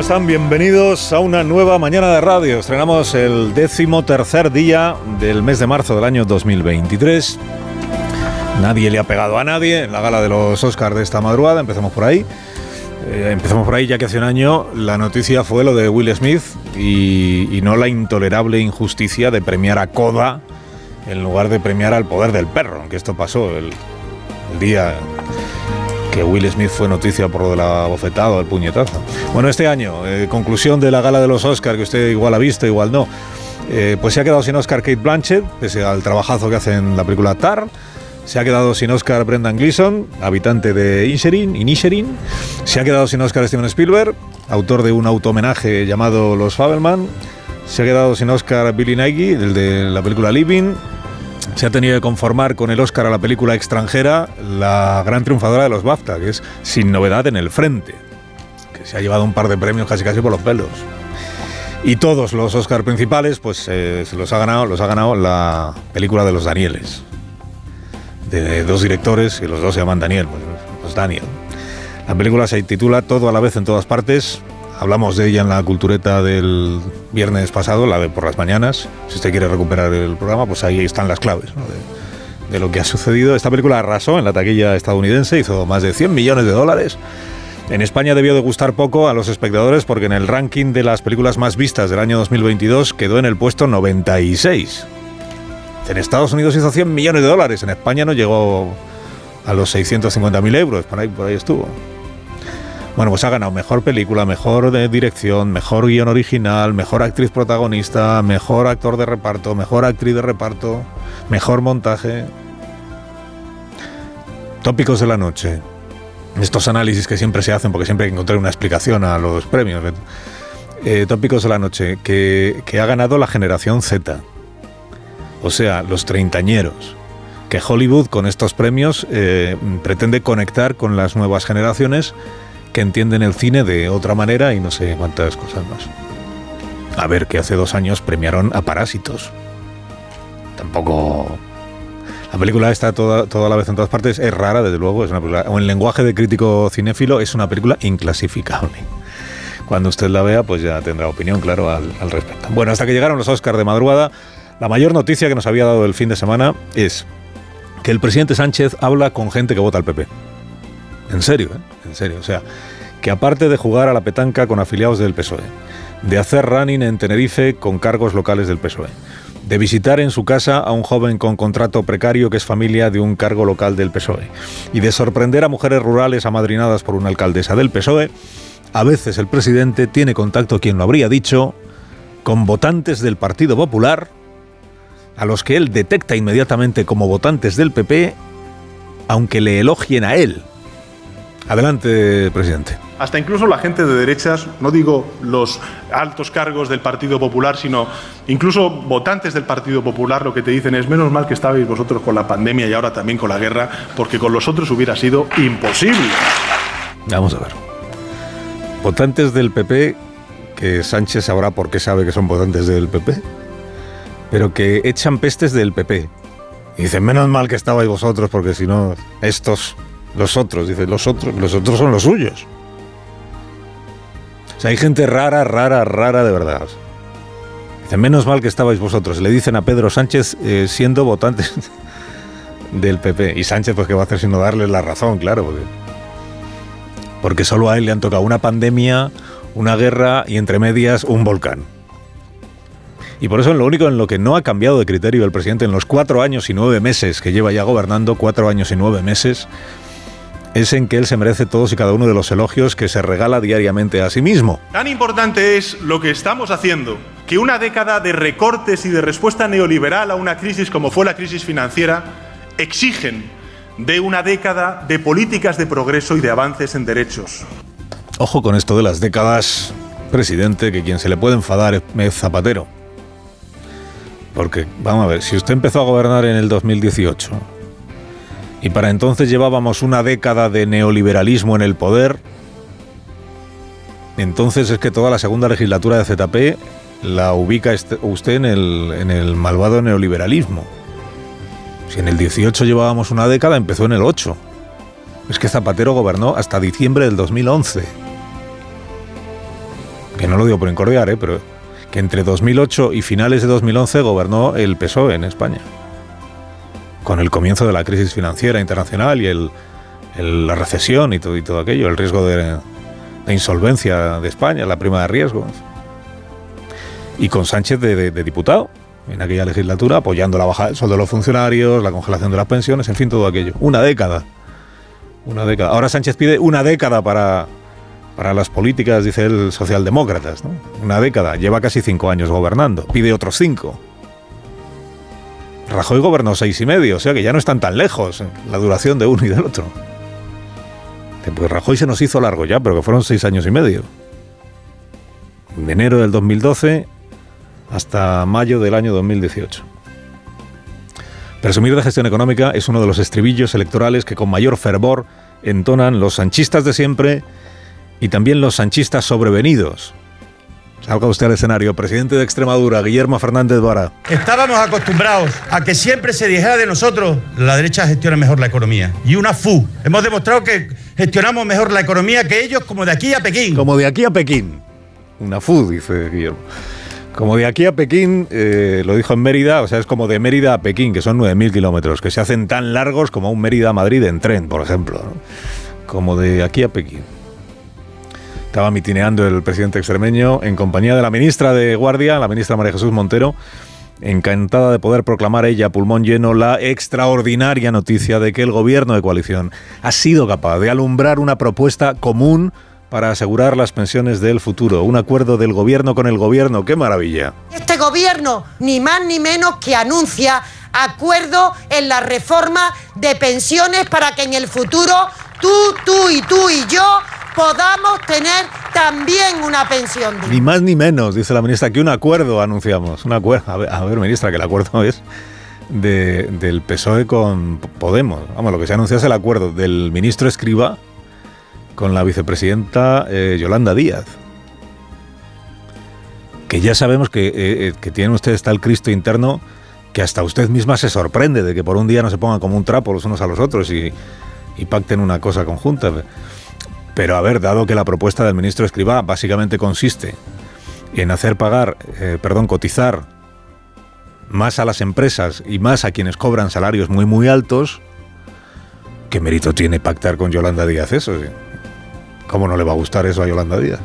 ¿Cómo están? Bienvenidos a una nueva mañana de radio. Estrenamos el décimo tercer día del mes de marzo del año 2023. Nadie le ha pegado a nadie en la gala de los Oscars de esta madrugada. Empezamos por ahí. Eh, empezamos por ahí ya que hace un año la noticia fue lo de Will Smith y, y no la intolerable injusticia de premiar a Coda en lugar de premiar al poder del perro, que esto pasó el, el día que Will Smith fue noticia por lo de la bofetada o el puñetazo. Bueno, este año, eh, conclusión de la gala de los Oscars, que usted igual ha visto, igual no, eh, pues se ha quedado sin Oscar Kate Blanchett, pese al trabajazo que hace en la película Tar. Se ha quedado sin Oscar Brendan Gleeson, habitante de Inisherin, Inisherin. Se ha quedado sin Oscar Steven Spielberg, autor de un auto-homenaje llamado Los Fabelman. Se ha quedado sin Oscar Billy Nighy, el de la película Living. Se ha tenido que conformar con el Oscar a la película extranjera, la gran triunfadora de los BAFTA, que es Sin Novedad en el Frente, que se ha llevado un par de premios casi casi por los pelos. Y todos los Oscar principales, pues eh, se los ha ganado, los ha ganado la película de los Danieles, de dos directores y los dos se llaman Daniel, pues, pues Daniel. La película se titula Todo a la vez en todas partes. Hablamos de ella en la cultureta del viernes pasado, la de por las mañanas. Si usted quiere recuperar el programa, pues ahí están las claves de, lo que ha sucedido. Esta película arrasó en la taquilla estadounidense, hizo más de 100 millones de dólares. En España debió de gustar poco a los espectadores porque en el ranking de las películas más vistas del año 2022 quedó en el puesto 96. En Estados Unidos hizo 100 millones de dólares, en España no llegó a los 650.000 euros, por ahí, por ahí estuvo. Bueno, pues ha ganado mejor película, mejor de dirección, mejor guion original, mejor actriz protagonista, mejor actor de reparto, mejor actriz de reparto, mejor montaje. Tópicos de la noche. Estos análisis que siempre se hacen porque siempre hay que encontrar una explicación a los premios. Eh, tópicos de la noche. Que, ha ganado la generación Z. O sea, los treintañeros que Hollywood con estos premios eh, pretende conectar con las nuevas generaciones que entienden el cine de otra manera y no sé cuántas cosas más. A ver, que hace dos años premiaron a Parásitos. Tampoco... La película está toda, toda la vez en todas partes, es rara, desde luego, es una. O en lenguaje de crítico cinéfilo, es una película inclasificable. Cuando usted la vea, pues ya tendrá opinión, claro, al, al respecto. Bueno, hasta que llegaron los Oscars de madrugada, la mayor noticia que nos había dado el fin de semana es que el presidente Sánchez habla con gente que vota al PP. En serio, ¿eh? En serio. O sea, que aparte de jugar a la petanca con afiliados del PSOE, de hacer running en Tenerife con cargos locales del PSOE, de visitar en su casa a un joven con contrato precario que es familia de un cargo local del PSOE, y de sorprender a mujeres rurales amadrinadas por una alcaldesa del PSOE, a veces el presidente tiene contacto, quien lo habría dicho, con votantes del Partido Popular, a los que él detecta inmediatamente como votantes del PP, aunque le elogien a él. Adelante, presidente. Hasta incluso la gente de derechas, no digo los altos cargos del Partido Popular, sino incluso votantes del Partido Popular, lo que te dicen es menos mal que estabais vosotros con la pandemia y ahora también con la guerra, porque con los otros hubiera sido imposible. Vamos a ver. Votantes del PP, que Sánchez sabrá por qué sabe que son votantes del PP pero que echan pestes del PP. Y dicen, menos mal que estabais vosotros, porque si no, estos, los otros, dicen, los otros, los otros son los suyos. O sea, hay gente rara, rara, rara de verdad. Dicen, menos mal que estabais vosotros. Le dicen a Pedro Sánchez eh, siendo votantes del PP. Y Sánchez, pues, ¿qué va a hacer sino darle la razón? Claro, porque, porque solo a él le han tocado una pandemia, una guerra y entre medias un volcán. Y por eso lo único en lo que no ha cambiado de criterio el presidente en los cuatro años y nueve meses que lleva ya gobernando, cuatro años y nueve meses, es en que él se merece todos y cada uno de los elogios que se regala diariamente a sí mismo. Tan importante es lo que estamos haciendo que una década de recortes y de respuesta neoliberal a una crisis como fue la crisis financiera exigen de una década de políticas de progreso y de avances en derechos. Ojo con esto de las décadas, presidente, que quien se le puede enfadar es Zapatero. Porque, vamos a ver, si usted empezó a gobernar en el 2018 y para entonces llevábamos una década de neoliberalismo en el poder, entonces es que toda la segunda legislatura de ZP la ubica este, usted en el, en el malvado neoliberalismo. Si en el 18 llevábamos una década, empezó en el 8. Es que Zapatero gobernó hasta diciembre del 2011. Que no lo digo por incordiar, ¿eh? pero que entre 2008 y finales de 2011 gobernó el PSOE en España. Con el comienzo de la crisis financiera internacional y el, la recesión y todo, y todo aquello, el riesgo de, de, insolvencia de España, la prima de riesgo. Y con Sánchez de, de diputado en aquella legislatura, apoyando la baja del sueldo de los funcionarios, la congelación de las pensiones, en fin, todo aquello. Una década. Una década. Ahora Sánchez pide una década para, para las políticas, dice él, socialdemócratas. ¿no? Una década. Lleva casi cinco años gobernando. Pide otros cinco. Rajoy gobernó seis y medio, o sea que ya no están tan lejos la duración de uno y del otro. Pues Rajoy se nos hizo largo ya, pero que fueron seis años y medio. De enero del 2012 hasta mayo del año 2018. Presumir de gestión económica es uno de los estribillos electorales que con mayor fervor entonan los sanchistas de siempre y también los sanchistas sobrevenidos. Salga usted al escenario, presidente de Extremadura, Guillermo Fernández Vara. Estábamos acostumbrados a que siempre se dijera de nosotros, la derecha gestiona mejor la economía. Y una FU. Hemos demostrado que gestionamos mejor la economía que ellos como de aquí a Pekín. Como de aquí a Pekín. Una FU, dice Guillermo. Como de aquí a Pekín, eh, lo dijo en Mérida, o sea, es como de Mérida a Pekín, que son 9.000 kilómetros, que se hacen tan largos como un Mérida a Madrid en tren, por ejemplo. ¿no? Como de aquí a Pekín. Estaba mitineando el presidente extremeño en compañía de la ministra de Guardia, la ministra María Jesús Montero, encantada de poder proclamar ella pulmón lleno la extraordinaria noticia de que el gobierno de coalición ha sido capaz de alumbrar una propuesta común para asegurar las pensiones del futuro. Un acuerdo del gobierno con el gobierno. ¡Qué maravilla! Este gobierno, ni más ni menos que anuncia acuerdo en la reforma de pensiones para que en el futuro tú, tú y tú y yo podamos tener también una pensión. Ni más ni menos, dice la ministra, que un acuerdo anunciamos. Un acuerdo. A ver, ministra, que el acuerdo es de, del PSOE con Podemos. Vamos, lo que se anuncia es el acuerdo del ministro Escriba con la vicepresidenta eh, Yolanda Díaz. Que ya sabemos que, eh, eh, que tienen ustedes tal Cristo interno que hasta usted misma se sorprende de que por un día no se pongan como un trapo los unos a los otros y, y pacten una cosa conjunta. Pero a ver, dado que la propuesta del ministro Escribá básicamente consiste en hacer pagar, eh, perdón, cotizar más a las empresas y más a quienes cobran salarios muy muy altos, ¿qué mérito tiene pactar con Yolanda Díaz eso? ¿Cómo no le va a gustar eso a Yolanda Díaz?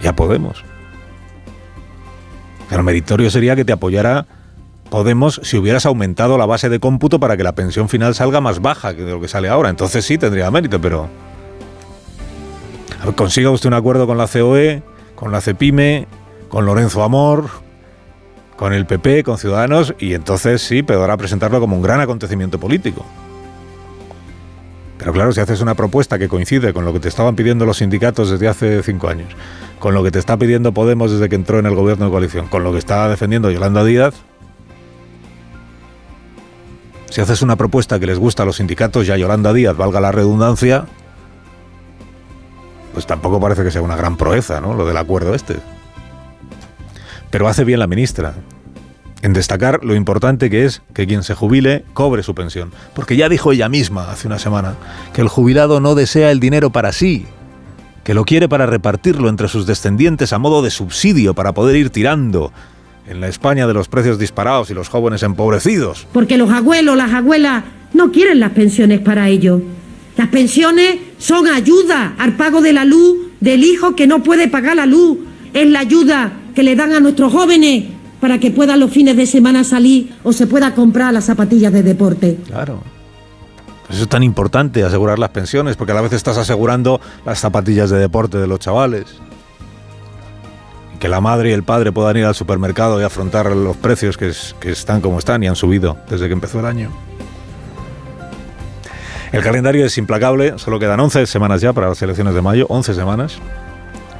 Ya podemos. Pero meritorio sería que te apoyara Podemos si hubieras aumentado la base de cómputo para que la pensión final salga más baja que de lo que sale ahora. Entonces sí tendría mérito, pero consiga usted un acuerdo con la COE, con la CEPIME, con Lorenzo Amor, con el PP, con Ciudadanos, y entonces sí podrá presentarlo como un gran acontecimiento político. Pero claro, si haces una propuesta que coincide con lo que te estaban pidiendo los sindicatos desde hace cinco años, con lo que te está pidiendo Podemos desde que entró en el gobierno de coalición, con lo que está defendiendo Yolanda Díaz, si haces una propuesta que les gusta a los sindicatos y a Yolanda Díaz, valga la redundancia, pues tampoco parece que sea una gran proeza, ¿no? Lo del acuerdo este. Pero hace bien la ministra en destacar lo importante que es que quien se jubile cobre su pensión. Porque ya dijo ella misma hace una semana que el jubilado no desea el dinero para sí, que lo quiere para repartirlo entre sus descendientes a modo de subsidio para poder ir tirando en la España de los precios disparados y los jóvenes empobrecidos. Porque los abuelos, las abuelas no quieren las pensiones para ellos. Las pensiones son ayuda al pago de la luz del hijo que no puede pagar la luz. Es la ayuda que le dan a nuestros jóvenes para que puedan los fines de semana salir o se pueda comprar las zapatillas de deporte. Claro. Pues eso es tan importante, asegurar las pensiones, porque a la vez estás asegurando las zapatillas de deporte de los chavales que la madre y el padre puedan ir al supermercado y afrontar los precios que, que, están como están y han subido desde que empezó el año. El calendario es implacable, solo quedan 11 semanas ya para las elecciones de mayo, 11 semanas,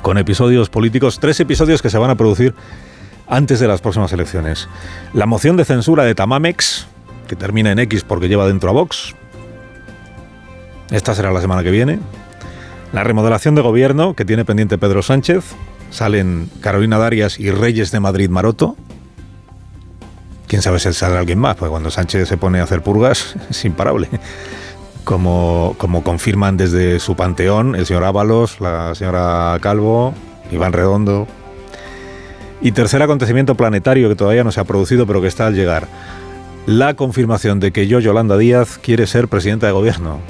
con episodios políticos, tres episodios que se van a producir antes de las próximas elecciones. La moción de censura de Tamamex, que termina en X porque lleva dentro a Vox. Esta será la semana que viene. La remodelación de gobierno que tiene pendiente Pedro Sánchez. Salen Carolina Darias y Reyes de Madrid Maroto. Quién sabe si sale alguien más, porque cuando Sánchez se pone a hacer purgas es imparable. Como, como confirman desde su panteón el señor Ábalos, la señora Calvo, Iván Redondo. Y tercer acontecimiento planetario que todavía no se ha producido, pero que está al llegar. La confirmación de que yo, Yolanda Díaz, quiere ser presidenta de gobierno.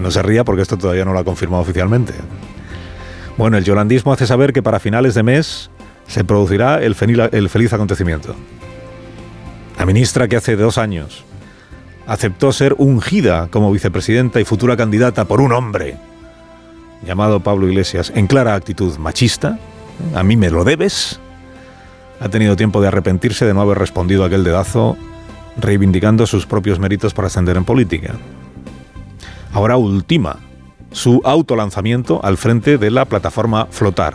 No se ría porque esto todavía no lo ha confirmado oficialmente. Bueno, el yolandismo hace saber que para finales de mes se producirá el, el feliz acontecimiento. La ministra que hace dos años aceptó ser ungida como vicepresidenta y futura candidata por un hombre llamado Pablo Iglesias en clara actitud machista, a mí me lo debes, ha tenido tiempo de arrepentirse de no haber respondido a aquel dedazo reivindicando sus propios méritos para ascender en política. Ahora ultima su autolanzamiento al frente de la plataforma Flotar,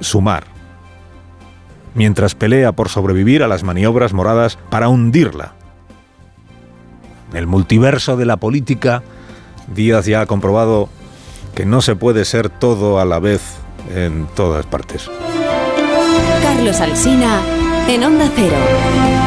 Sumar, mientras pelea por sobrevivir a las maniobras moradas para hundirla. El multiverso de la política, Díaz ya ha comprobado que no se puede ser todo a la vez en todas partes. Carlos Alsina, en Onda Cero.